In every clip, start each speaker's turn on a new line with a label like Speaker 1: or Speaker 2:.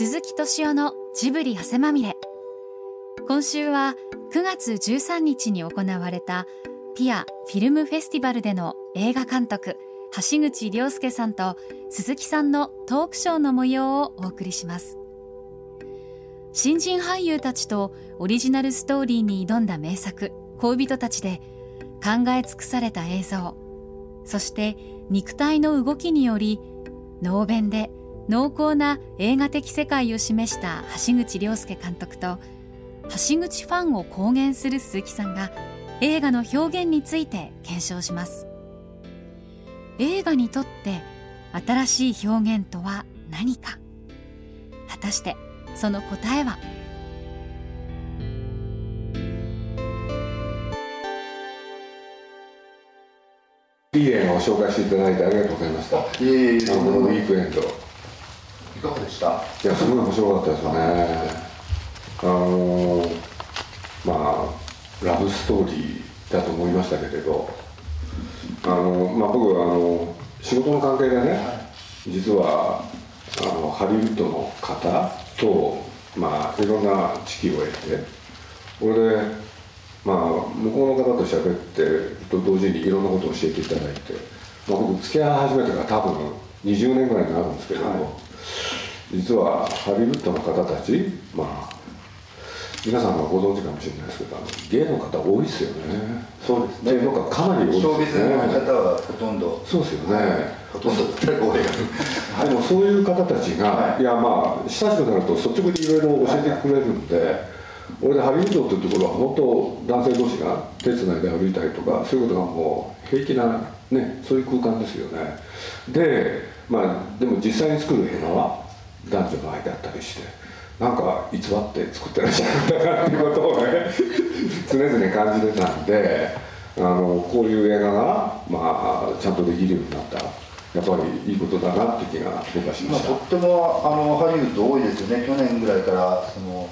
Speaker 1: 鈴木敏夫のジブリ汗まみれ。今週は9月13日に行われたピアフィルムフェスティバルでの映画監督橋口亮介さんと鈴木さんのトークショーの模様をお送りします。新人俳優たちとオリジナルストーリーに挑んだ名作恋人たちで考え尽くされた映像。そして肉体の動きにより能弁で濃厚な映画的世界を示した橋口亮介監督と橋口ファンを公言する鈴木さんが映画の表現について検証します映画にとって新しい表現とは何か果たしてその答えは？
Speaker 2: いい映画を紹介していただいてありがとうございました。
Speaker 3: いえいえいえ
Speaker 2: あのこのウィークエンド。い
Speaker 3: いかがでした？
Speaker 2: や、すごい面白かったですよね。あのまあ、ラブストーリーだと思いましたけれど、あのまあ、僕はあの仕事の関係でね、実はあのハリウッドの方と、まあ、いろんな知識を得て、これで、まあ、向こうの方と喋ってと同時にいろんなことを教えていただいて、まあ、僕付き合い始めてから多分20年ぐらいになるんですけれども、
Speaker 3: はい。
Speaker 2: 実はハリウッドの方たちまあ皆さんはご存知かもしれないですけどあの方多いですよね。
Speaker 3: そうです
Speaker 2: っていうのがかなり多いです
Speaker 3: ショービズの
Speaker 2: ね
Speaker 3: 方はほとんど。
Speaker 2: そうですよね、
Speaker 3: ほとんど
Speaker 2: でもそういう方たちが、
Speaker 3: はい。
Speaker 2: い、やまあ親しくなると率直にいろいろ教えてくれるんで、俺でハリウッドっていうところは本当男性同士が手つないで歩いたりとかそういうことがもう平気なねそういう空間ですよね。でまあでも実際に作る映画は男女の間だったりしてなんか偽って作ってらっしゃるんだなっていうことをね常々感じてたんであのこういう映画が、まあ、ちゃんとできるようになったやっぱりいいことだなって気が僕はしま
Speaker 3: まあ、とってもあのハリウッド多いですよね。去年ぐらいからその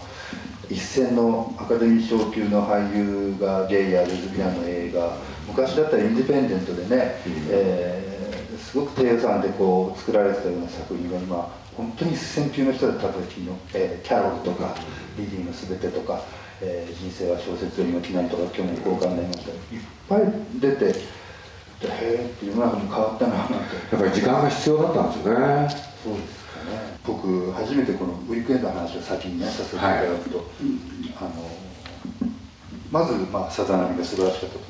Speaker 3: 一線のアカデミー賞級の俳優がゲイやレズビアンの映画昔だったらインディペンデントでね、
Speaker 2: うん。
Speaker 3: えーすごく低予算でこう作られてたような作品が今本当に一線級の人だった時の、えーキャロルとかリリーのすべてとか、えー人生は小説よりもきないとか去年公開になりました。いっぱい出てへえって世の中も変わったななんて。
Speaker 2: やっぱり時間が必要だったんですよね。
Speaker 3: そうですかね。僕初めてこのウィークエンドの話を先にねさせていただくと、あのまず、まあ、さざ波が素晴らしかった。と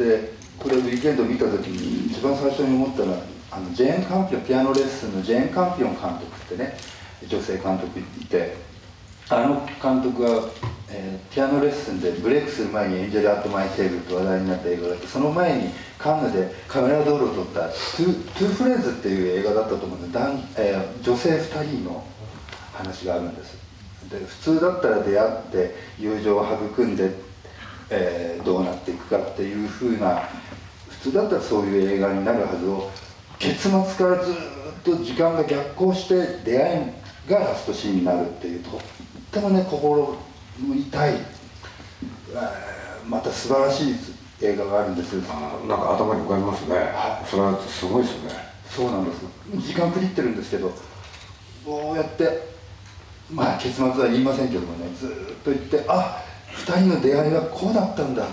Speaker 3: でこれウィークエンド見た時に一番最初に思ったのはあのジェーン・カンピオンピアノレッスンのジェーン・カンピオン監督ってね女性監督いてあの監督が、えーピアノレッスンでブレイクする前に「エンジェル・アット・マイ・テーブル」と話題になった映画があってその前にカンヌでカメラ道路を撮ったトゥ「トゥーフレーズ」っていう映画だったと思うんで男、えー女性2人の話があるんです。で普通だったら出会って友情を育んで、えーどうなっていくかっていうふうな普通だったらそういう映画になるはずを結末からずっと時間が逆行して出会いがラストシーンになるっていうとってもね心の痛い、えーまた素晴らしい映画があるんです
Speaker 2: あなんか頭に浮かびますね、
Speaker 3: はい。
Speaker 2: それはすごいですね。
Speaker 3: そうなんです。時間区切ってるんですけどこうやってまあ結末は言いませんけどもねずーっと言ってあ二人の出会いはこうだったんだ。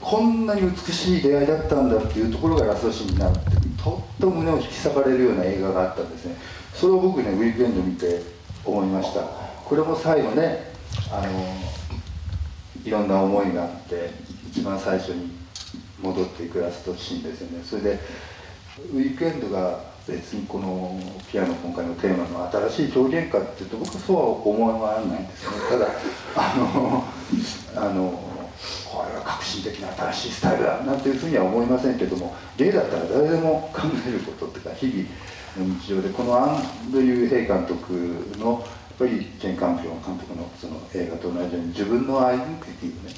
Speaker 3: こんなに美しい出会いだったんだっていうところがラストシーンになるってとっても胸を引き裂かれるような映画があったんですね。それを僕ねウィークエンド見て思いました。これも最後ねあのいろんな思いがあって一番最初に戻っていくラストシーンですよね。それでウィークエンドが別にこのピアノ今回のテーマの新しい表現かっていうと僕はそうは思わないんですよね。ただあのあのこれは革新的な新しいスタイルだなんていうふうには思いませんけども芸だったら誰でも考えることっていうか日々の日常でこのアンドリュー・ヘイ監督のやっぱりジェン・カンピオン監督のその映画と同じように自分のアイデンティティをね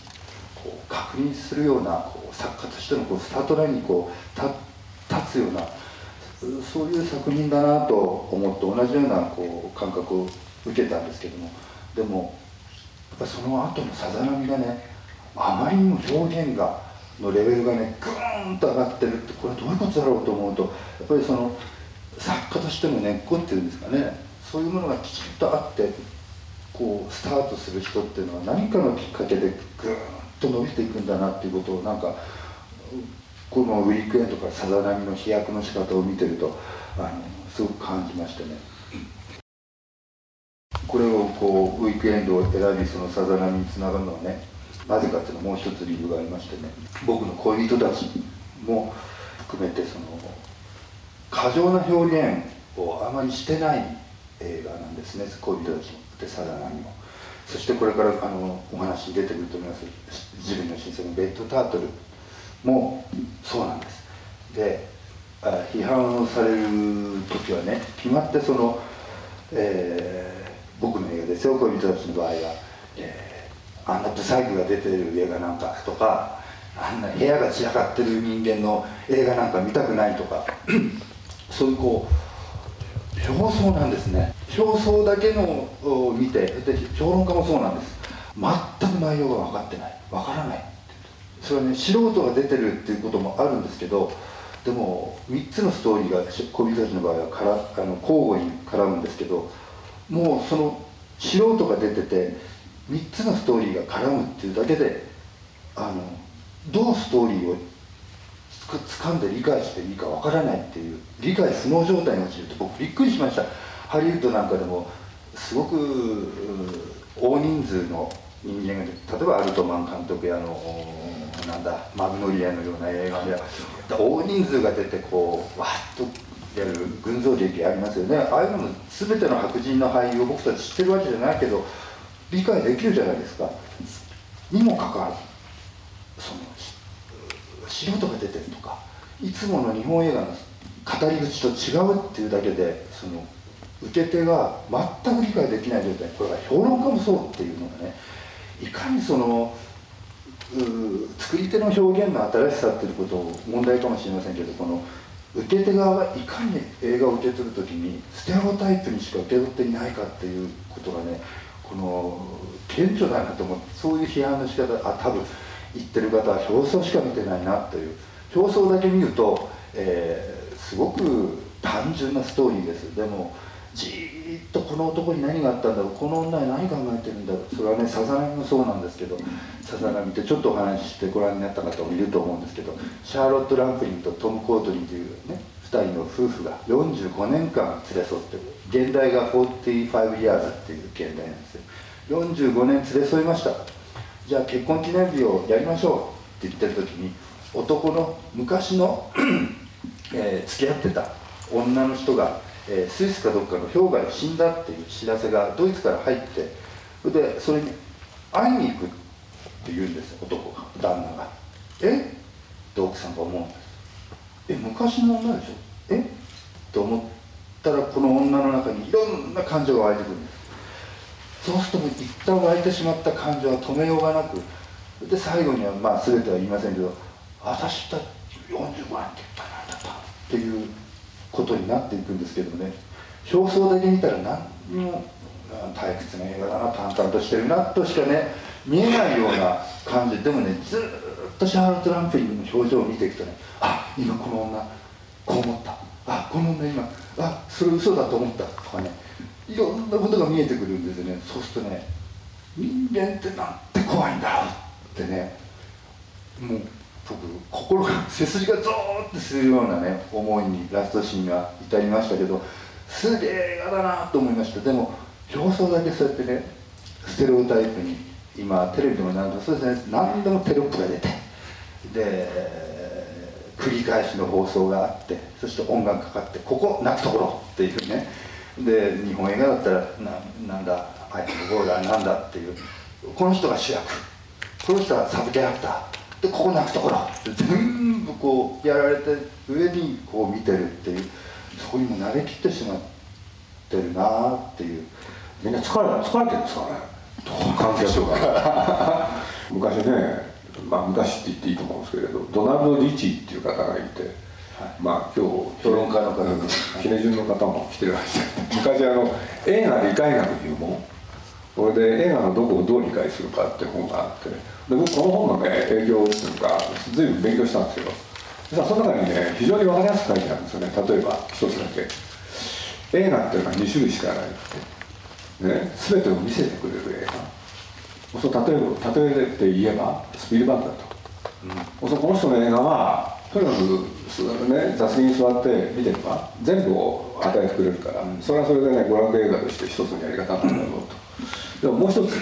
Speaker 3: こう確認するようなこう作家としてのこうスタートラインにこう立つようなそういう作品だなと思って同じようなこう感覚を受けたんですけども。でもやっぱその後のさざ波がねあまりにも表現がのレベルがねグーンと上がってるってこれどういうことだろうと思うとやっぱりその作家としての根っこっていうんですかねそういうものがきちっとあってこうスタートする人っていうのは何かのきっかけでぐーっと伸びていくんだなっていうことをなんかこのウィークエンドからさざ波の飛躍の仕方を見てるとあのすごく感じましてね。これをこうウィークエンドを選びそのさざ波につながるのはねなぜかっていうのはもう一つ理由がありましてね。僕の恋人たちも含めてその過剰な表現をあまりしてない映画なんですね。恋人たちもでさざ波もそしてこれからあのお話に出てくると思います。ジブリの新作の「ベッド・タートル」もそうなんです。で批判をされる時はね決まってその、えー、僕の映画ですよ。恋人たちの場合は、えー、あんなブサイクが出てる映画なんかとかあんな部屋が散らかってる人間の映画なんか見たくないとか そういうこう表層なんですね。表層だけのを見てで評論家もそうなんです。全く内容が分かってない。分からない。それはね素人が出てるっていうこともあるんですけどでも3つのストーリーが恋人たちの場合はからあの交互に絡むんですけどもうその素人が出てて3つのストーリーが絡むっていうだけであのどうストーリーをつかんで理解していいかわからないっていう理解不能状態に陥ると僕びっくりしました。ハリウッドなんかでもすごく大人数の人間が例えばアルトマン監督やあのなんだマグノリアのような映画で大人数が出てこうわっとやる群像劇ありますよね。ああいうのも全ての白人の俳優を僕たち知ってるわけじゃないけど理解できるじゃないですか。にもかかわらずその素人が出てるとかいつもの日本映画の語り口と違うっていうだけでその受け手が全く理解できない状態。これは評論家もそうっていうのがねいかにその作り手の表現の新しさっていうことを問題かもしれませんけどこの受け手側がいかに映画を受け取る時にステレオタイプにしか受け取っていないかっていうことがねこの顕著だなと思ってそういう批判の仕方あ多分言ってる方は表層しか見てないなという表層だけ見ると、えー、すごく単純なストーリーです。でもじっとこの男に何があったんだろうこの女に何考えてるんだろう。それはねさざ波もそうなんですけどさざ波ってちょっとお話ししてご覧になった方もいると思うんですけどシャーロット・ランプリンとトム・コートリーというね2人の夫婦が45年間連れ添って現代が45 years っていう現代なんですよ。45年連れ添いました。じゃあ結婚記念日をやりましょうって言ってる時に男の昔の えー、付き合ってた女の人が、えー、スイスかどっかの氷河で死んだっていう知らせがドイツから入ってそれでそれに会いに行くって言うんです男が旦那が。え？って奥さんが思うんです。え昔の女でしょ？え？っと思ったらこの女の中にいろんな感情が湧いてくるんです。そうすると一旦湧いてしまった感情は止めようがなくで最後にはまあ全ては言いませんけど私たち45年って一体何だったっていうことになっていくんですけどね表層だけ見たら何にも退屈な映画だな淡々としてるなとしかね見えないような感じ。でもねずっとシャーロット・ランプリングの表情を見ていくとねあ今この女こう思った。あこの女今あそれ嘘だと思った。とかねいろんなことが見えてくるんですよね。そうするとね人間ってなんて怖いんだろうってねもう僕心が 背筋がゾーッとするようなね思いにラストシーンが至りましたけどすげえ映画だなと思いました。でも表層だけそうやってねステレオタイプに今テレビでも何度そうですね何でもテロップが出てで繰り返しの放送があってそして音楽かかってここ泣くところっていうね。で日本映画だったらななんだアイムボーダーなんだっていう。この人が主役。この人はサブキャラクター。でここ泣くところ。全部こうやられて上にこう見てるっていうそこにも慣れきってしまってるなっていう。
Speaker 2: みんな疲れ疲れてるんですかね。関係者が昔ねまあ昔って言っていいと思うんですけれどドナルド・リチーっていう方がいてまあ今日
Speaker 3: 評論家の方。
Speaker 2: キネジュンの方も来てらっしゃって昔あの映画理解学入門これで映画のどこをどう理解するかって本があってで僕この本のね影響っていうか随分勉強したんですけど実はその中にね非常に分かりやすく書いてあるんですよね。例えば一つだけ。映画っていうのは2種類しかないって、ね、全てを見せてくれる映画。そう例えば例えて言えばスピルバーグだと、うん、この人の映画はとにかく、ね、座席に座って見てれば全部を与えてくれるから、うん、それはそれでね娯楽映画として一つのやり方なんだでももう一つ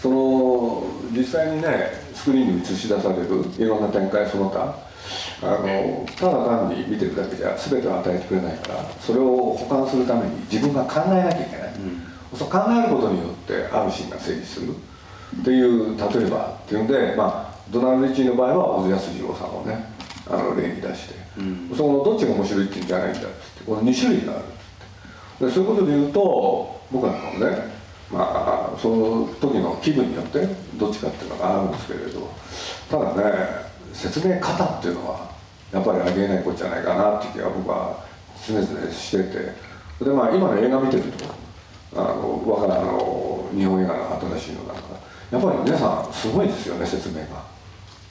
Speaker 2: その実際にねスクリーンに映し出されるいろんな展開その他あのただ単に見てるだけじゃ全てを与えてくれないからそれを補完するために自分が考えなきゃいけない、うん、そう考えることによってあるシーンが成立する。っていう例えばっていうんで、まあ、ドナルド・リッチーの場合は小津安二郎さんをねあの例に出して、うん、そのどっちが面白いっていうんじゃないんだっつってこの2種類があるっって。でそういうことで言うと僕なんかもねまあその時の気分によってどっちかっていうのがあるんですけれどただね説明方っていうのはやっぱりありえないことじゃないかなっていう気が僕は常々しててでまあ今の映画見てるとあのわからあの日本映画の新しいのなんかやっぱり皆さんすごいですよね説明が。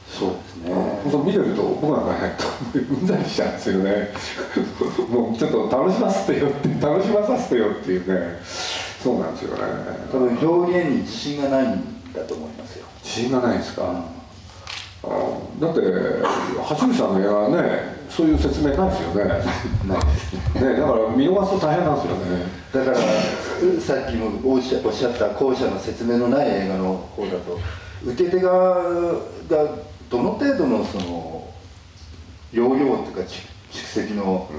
Speaker 3: そうですね。
Speaker 2: 本見てると僕なんかねうんざりしちゃうんですよね。もうちょっと楽しませてよって楽しまさせてよっていうねそうなんですよね。
Speaker 3: 多分表現に自信がないんだと思いますよ。
Speaker 2: 自信がないですか？うんだって橋口さんの映画はねそういう説明ないですよねねだから見逃すと大変なんですよね
Speaker 3: だからさっきもおっしゃった後者の説明のない映画の方だと受け手側がどの程度のその容量というか蓄積の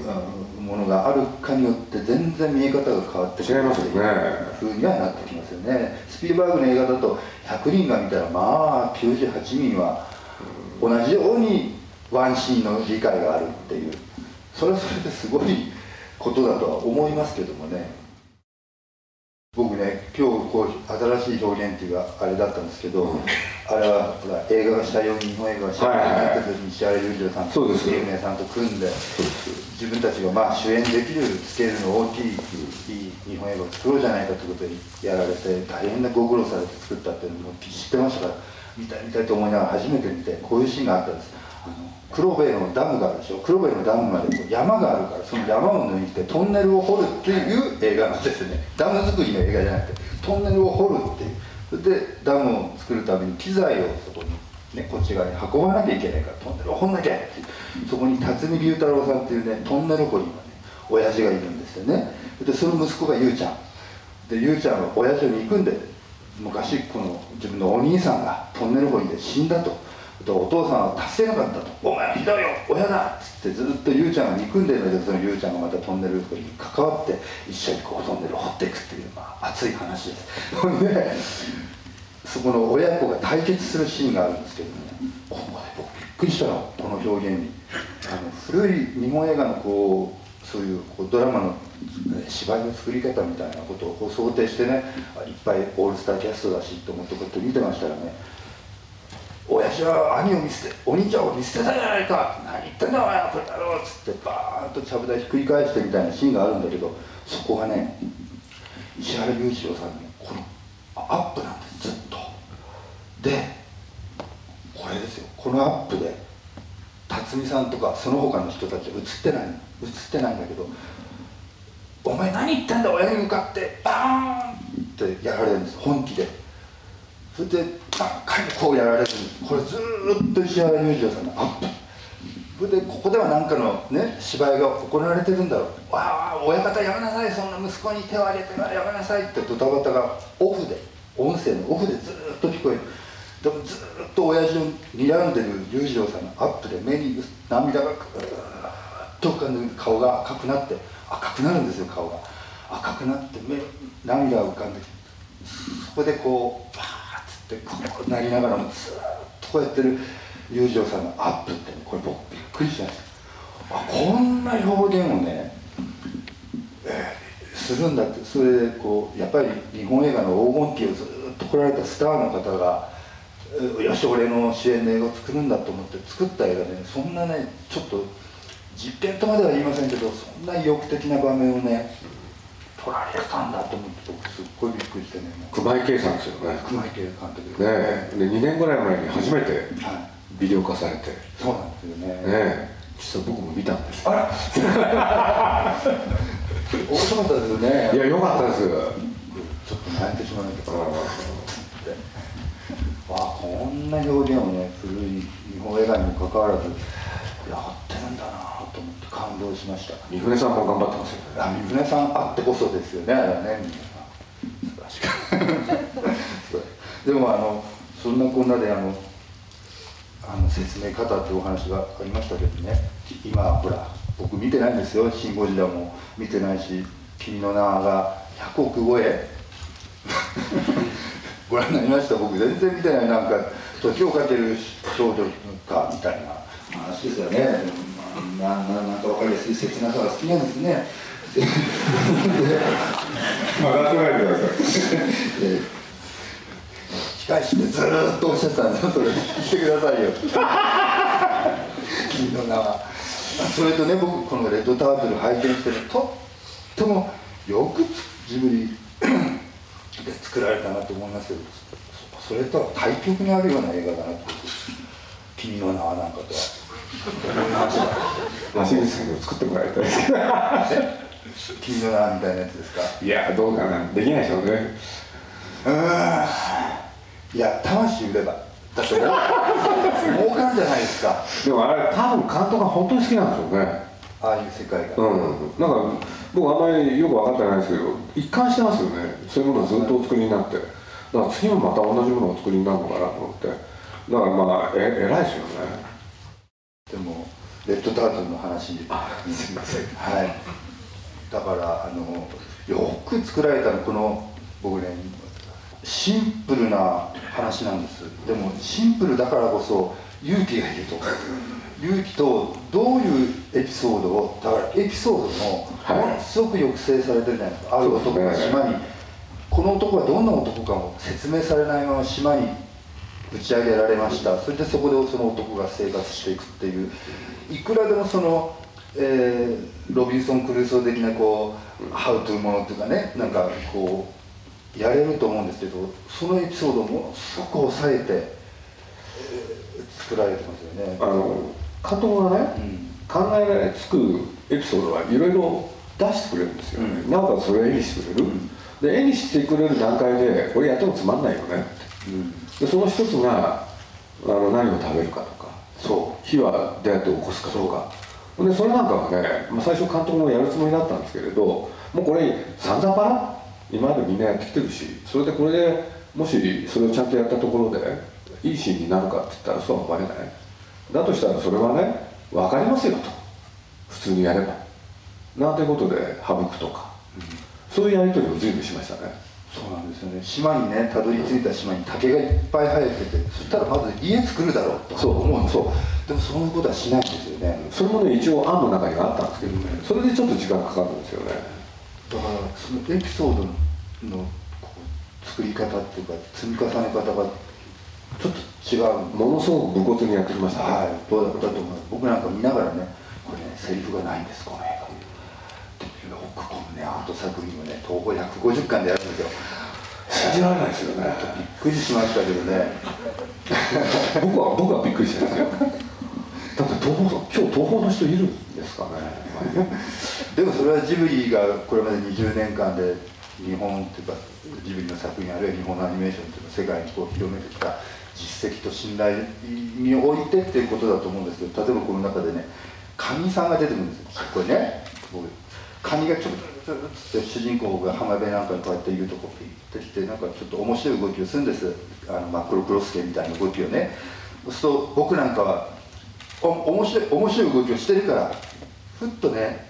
Speaker 3: ものがあるかによって全然見え方が変わってくる。
Speaker 2: ますよね。
Speaker 3: ふうにはなってきますよね。スピルバーグの映画だと100人が見たらまあ98人は同じようにワンシーンの理解があるっていう。それはそれですごいことだとは思いますけどもね僕ね今日こう新しい表現っていうかあれだったんですけど、うん、あれはほら映画がしたよ日本映画がしたようになった時に石原裕次郎さんと有名さんと組んで自分たちがまあ主演できるスケールの大きいいい日本映画を作ろうじゃないかということでやられて大変なご苦労されて作ったっていうのも知ってましたから。見たい見たいと思いながら初めて見てこういうシーンがあったんです。あの黒部のダムがあるでしょ。黒部のダムまで山があるからその山を抜いてトンネルを掘るっていう映画なんですね。ダム作りの映画じゃなくてトンネルを掘るっていう。それでダムを作るために機材をそこにね、こっち側に運ばなきゃいけないからトンネルを掘んなきゃってそこに辰巳龍太郎さんっていうねトンネル掘りのね親父がいるんですよね。でその息子がゆうちゃん。でゆうちゃんは親父に行くんで昔この自分のお兄さんがトンネル掘りで死んだと。お父さんは助けなかったと「お前はひどいよ親だ!」っつってずっとゆうちゃんが憎んでるんだけどそのゆうちゃんがまたトンネルに関わって一緒にこうトンネルを掘っていくっていう、まあ、熱い話です ほんでそこの親子が対決するシーンがあるんですけどねここで僕びっくりしたのこの表現にあの古い日本映画のこうそういうこうドラマの芝居の作り方みたいなことをこう想定してねいっぱいオールスターキャストだしと思ってこうやって見てましたらね親父は兄を見捨てお兄ちゃんを見捨てたじゃないか何言ってんだお前はこれだろっつってバーンとちゃぶ台ひっくり返してみたいなシーンがあるんだけどそこがね石原裕次郎さんのこのアップなんですずっと。でこれですよ。このアップで辰巳さんとかその他の人たち映ってない映ってないんだけどお前何言ってんだ親に向かってバーンってやられるんです本気で。それでばっかこうやられるんですこれずっと石原裕次郎さんのアップ。それでここでは何かのね芝居が行われてるんだろう。わあ親方やめなさいそんな息子に手を挙げてやめなさいってドタバタがオフで音声のオフでずっと聞こえる。でもずっと親父を睨んでる裕次郎さんのアップで目に涙がくーっと浮かんで顔が赤くなって赤くなるんですよ顔が。赤くなって目涙が浮かんでそこでこうバーってこうなりながらもずっとこうやってる裕次郎さんのアップって、これ僕びっくりしたんです。あこんな表現をね、えー、するんだってそれでこうやっぱり日本映画の黄金期をずっと来られたスターの方がよし俺の主演の映画を作るんだと思って作った映画でねそんなねちょっと実験とまでは言いませんけどそんな意欲的な場面をね撮られたんだと思って僕すっごいびっくりしてね。
Speaker 2: 熊井圭さんですよね。
Speaker 3: 熊井圭監督
Speaker 2: ねで2年ぐらい前に初めてビデオ化されて、はい、
Speaker 3: そうなんですよね。
Speaker 2: ね実は僕も見たんです
Speaker 3: あら。面白かったですよね。
Speaker 2: いや良かったです。
Speaker 3: ちょっと泣いてしまいましたわあこんな表現をね古い日本映画にもかかわらずやってるんだなと思って感動しました。
Speaker 2: 三船さんも頑張ってますよね。
Speaker 3: あ三船さんあってこそですよねあれはね皆さん。でもあのそんなこんなであのあの説明方っていうお話がありましたけどね。今ほら僕見てないんですよ「シン・ゴジラ」も見てないし「君の名が100億超え。ご覧になりました？僕全然見てない。なんか時をかける少女かみたいな話ですよね。なななんか分かりやすい切なさが好きなんですね。
Speaker 2: まあ出さないでください
Speaker 3: で控え室でずーっとおっしゃってたんですよそれ聞いてくださいよ。君の名は。それとね僕この「レッドタートル」拝見してるとってもよくジブリで作られたなと思いますけどそれとは対極にあるような映画だなと「君の名は」なんかとは思 いました
Speaker 2: 橋口さんにも作ってもらいたいですけど。
Speaker 3: 君の名はみたいなやつですか？
Speaker 2: いやどうかな。できないでしょうね。
Speaker 3: ういや魂売れば。だって儲儲かるじゃないですか。
Speaker 2: でもあれ多分監督が本当に好きなんでしょうね。
Speaker 3: ああいう世界が、
Speaker 2: うん。なんか僕あんまりよく分かってないですけど一貫してますよね。そういうものをずっとお作りになって。だから次もまた同じものをお作りになるのかなと思って。だからまあえ偉いですよね
Speaker 3: でもレッドタートルの話
Speaker 2: あすいません。
Speaker 3: はい。だからあのよく作られたのこの僕ねシンプルな話なんです。でもシンプルだからこそ勇気がいると。勇気とどういうエピソードをだからエピソードも
Speaker 2: はい。
Speaker 3: ものすごく抑制されてるじゃないですか、ある男が島に、この男はどんな男かも説明されないまま島に打ち上げられました。それでそこでその男が生活していくっていう。いくらでもその、えーロビンソン・クルーソー的なこうハウトゥーものっていうかねなんかこうやれると思うんですけどそのエピソードをものすごく抑えて、えー作られてますよね。
Speaker 2: あの監督がね、
Speaker 3: うん。
Speaker 2: 考えつくエピソードはいろいろ出してくれるんですよね、
Speaker 3: うん。
Speaker 2: なおかつそれを絵にしてくれる、
Speaker 3: うん。
Speaker 2: で絵にしてくれる段階でこれやってもつまんないよね。
Speaker 3: うん
Speaker 2: でその一つがあの何を食べるかとか
Speaker 3: そ
Speaker 2: 火はどうやって起こすかとか。でそれなんかはね、まあ、最初監督もやるつもりだったんですけれどもうこれ散々パラ？今までみんなやってきてるしそれでこれでもしそれをちゃんとやったところでいいシーンになるかって言ったらそうは思えない。だとしたらそれはね分かりますよと。普通にやれば。なんてことで省くとか、そういうやり取りを随分しましたね
Speaker 3: そうなんですよね。島にねたどり着いた島に竹がいっぱい生えててそしたらまず家作るだろうと
Speaker 2: そう。
Speaker 3: 思うんですよ。
Speaker 2: そう
Speaker 3: でもそんなことはしないんですよね。
Speaker 2: それもね一応案の中にはあったんですけどね。それでちょっと時間かかるんですよね。
Speaker 3: だからそのエピソードの作り方っていうか積み重ね方がちょっと違う
Speaker 2: ものすごく武骨にやってきましたね、
Speaker 3: はい。どうだったと思います僕なんか見ながらねこれねセリフがないんですこの映画でよくこのねアート作品をね東宝150巻でやるんですよ。
Speaker 2: 信じられないですよね。
Speaker 3: びっくりしましたけどね。
Speaker 2: 僕は僕はびっくりしてるんですよ。だって東宝今日東宝の人いるんですかね。
Speaker 3: でもそれはジブリがこれまで20年間で日本っていうかジブリの作品あるいは日本のアニメーションっていうのを世界にこう広めてきた実績と信頼においてっていうことだと思うんですけど例えばこの中でねカニさんが出てくるんですよ。これね僕カニがちょっとつって主人公が浜辺なんかにこうやっているとこピッてきてなんかちょっと面白い動きをするんです。あの真っ黒クロスケみたいな動きをね。そうすると僕なんかはお面白い面白い動きをしてるからふっとね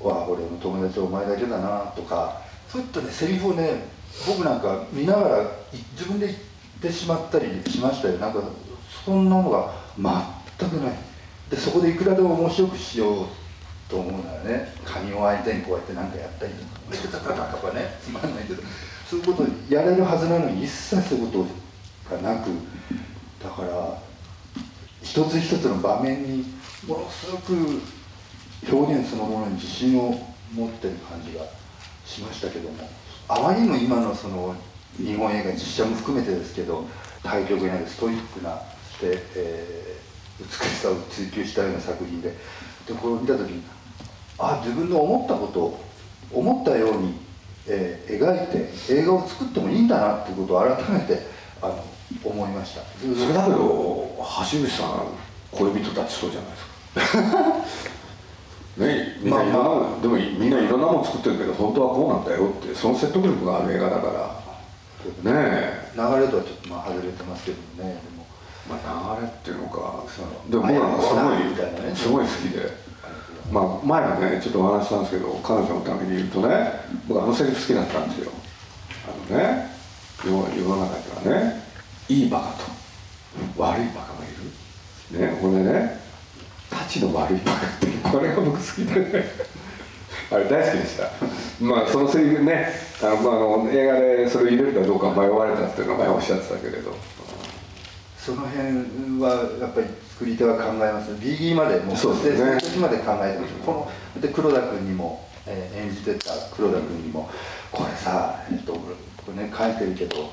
Speaker 3: わあ俺の友達はお前だけだなとかふっとねセリフをね僕なんか見ながら自分で言ってしまったりしましたよ。なんかそんなのが全くない。でそこでいくらでも面白くしよう。と思うならね。カニを相手にこうやって何かやったりとかとかね。つまんないけど。そういうことやれるはずなのに一切そういうことがなくだから一つ一つの場面にものすごく表現そのものに自信を持ってる感じがしましたけどもあまりにも今のその日本映画実写も含めてですけど対局にあるストイックなそして、えー美しさを追求したような作品ででこれを見た時にあ自分の思ったこと思ったように、えー描いて映画を作ってもいいんだなっていうことを改めてあの思いました。
Speaker 2: それだけど橋口さん恋人たちそうじゃないですか。ねみんないろんな
Speaker 3: ま
Speaker 2: でもみんないろんなもの作ってるけど本当はこうなんだよってその説得力がある映画だから。ね。え。
Speaker 3: 流れとはちょっとまあ外れてますけどねでも。
Speaker 2: まあ、流れっていうのかでも僕なんかすご
Speaker 3: い
Speaker 2: すごい好きで、まあ、前もねちょっとお話したんですけど彼女のために言うとね僕あのセリフ好きだったんですよ。あのね世世の中にはねいいバカと悪いバカがいる。ねこれねたちの悪いバカってこれが僕好きでねあれ大好きでした。まあそのセリフねあの、まあ、あの映画でそれを入れるかどうか迷われたっていうのは前おっしゃってたけれど。
Speaker 3: その辺はやっぱり作り手は考えます BD までもう
Speaker 2: そうですね。
Speaker 3: の時まで考えてます。こので黒田君にも、えー演じてた黒田君にもこれさ、えっと、これね書いてるけど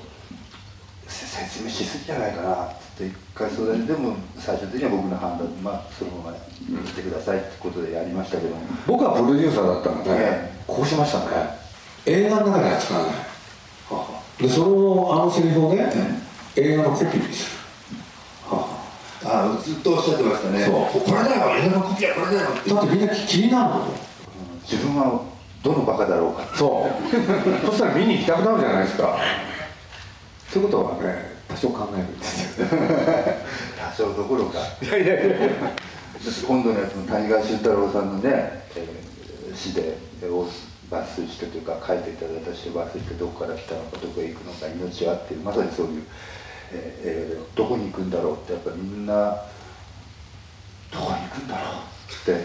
Speaker 3: せ説明しすぎじゃないかなって一回相談ででも最終的には僕の判断で、まあ、そのまま来てくださいってことでやりましたけど。も、
Speaker 2: 僕はプロデューサーだったので、
Speaker 3: え
Speaker 2: こうしましたね。映画の中では使わないでそのあのセリフをね、映画のコピーにする
Speaker 3: あずっとおっしゃってましたね。
Speaker 2: そう。
Speaker 3: これだよ映画のコピーはこれだよ
Speaker 2: だってみんな気になるの
Speaker 3: 自分はどのバカだろうか
Speaker 2: そう。そしたら見に行きたくなるじゃないですか。そういうことはね多少考えるんですよ。
Speaker 3: 多少どころか。
Speaker 2: いやいやいや。
Speaker 3: 今度のやつも谷川俊太郎さんのね、えー詩でを抜粋してというか書いていただいた詩を抜粋してどこから来たのかどこへ行くのか命はっていうまさにそういう、えー映画でどこに行くんだろうってやっぱりみんなどこに行くんだろうっ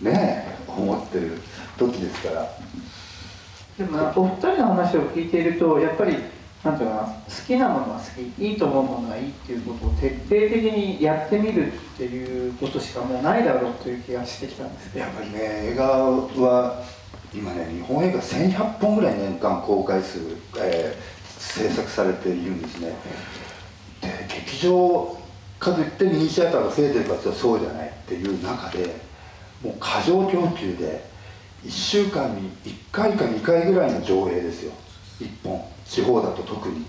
Speaker 3: てね思ってる時ですから。
Speaker 4: でもなお二人の話を聞いているとやっぱりなんていうかな好きなものは好きいいと思うものはいいっていうことを徹底的にやってみるっていうことしかもうないだろうという気がしてきたんです
Speaker 3: やっぱりね映画は今ね日本映画1100本ぐらい年間公開数、えー制作されているんですね。で劇場かといってミニシアターが増えてるかというとそうじゃないっていう中でもう過剰供給で1週間に1回か2回ぐらいの上映ですよ。1本。地方だと特に。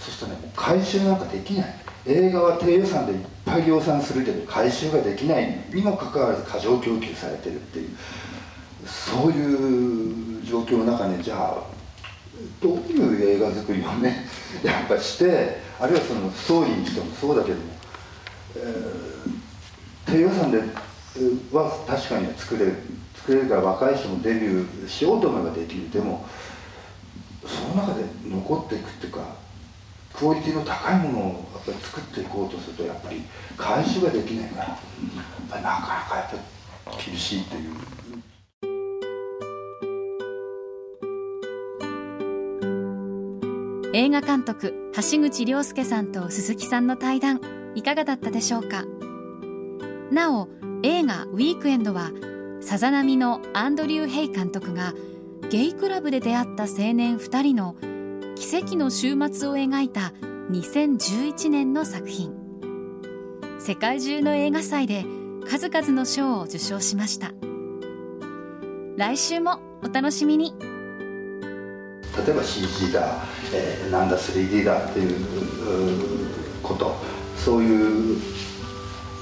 Speaker 3: そしたらねもう回収なんかできない。映画は低予算でいっぱい量産するけど回収ができない。にもかかわらず過剰供給されてるっていう。そういう状況の中ねじゃあどういう映画作りをねやっぱしてあるいはそのストーリーにしてもそうだけども、えー低予算では確かに作れる作れるから若い人もデビューしようと思えばできる。でもその中で残っていくっていうかクオリティの高いものをやっぱり作っていこうとするとやっぱり回収ができないからなかなかやっぱ厳しいっていう。
Speaker 1: 映画監督橋口亮介さんと鈴木さんの対談いかがだったでしょうか？なお映画「ウィークエンド」はさざ波のアンドリュー・ヘイ監督がゲイクラブで出会った青年2人の奇跡の週末を描いた2011年の作品。世界中の映画祭で数々の賞を受賞しました。来週もお楽しみに。
Speaker 3: 例えば CG だ、えーなんだ 3D だっていうこと。そういう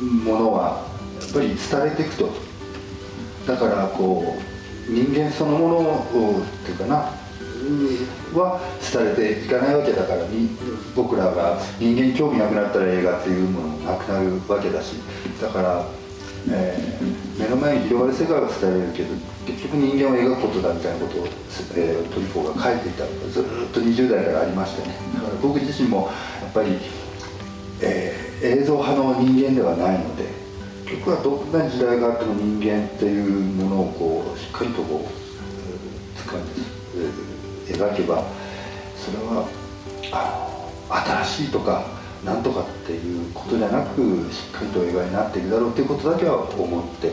Speaker 3: ものはやっぱり伝えていくと。だからこう人間そのものをっていうかな。は伝えていかないわけだから僕らが人間に興味なくなったら映画っていうものもなくなるわけだし。だから、えー目の前に広がる世界は伝えられるけど結局人間を描くことだみたいなことを、えートリフォーが書いていたのがずっと20代からありましてね。だから僕自身もやっぱり、えー映像派の人間ではないので結局はどんな時代があっても人間っていうものをこうしっかりとこうえー掴んで、えー描けばそれはあの新しいとかなんとかっていうことじゃなくしっかりと映画になっていくだろうっていうことだけは思って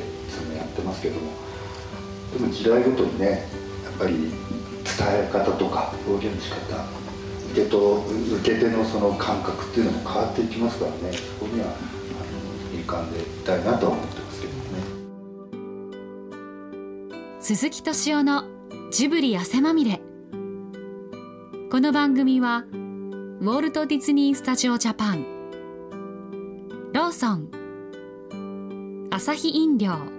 Speaker 3: ってますけどもでも時代ごとにねやっぱり伝え方とか表現の仕方受けと受け手のその感覚っていうのも変わっていきますからねそこにはあの敏感でいたいなとは思ってますけどね。
Speaker 1: 鈴木敏夫のジブリ汗まみれ。この番組はウォルト・ディズニー・スタジオ・ジャパン。ローソン。アサヒ飲料。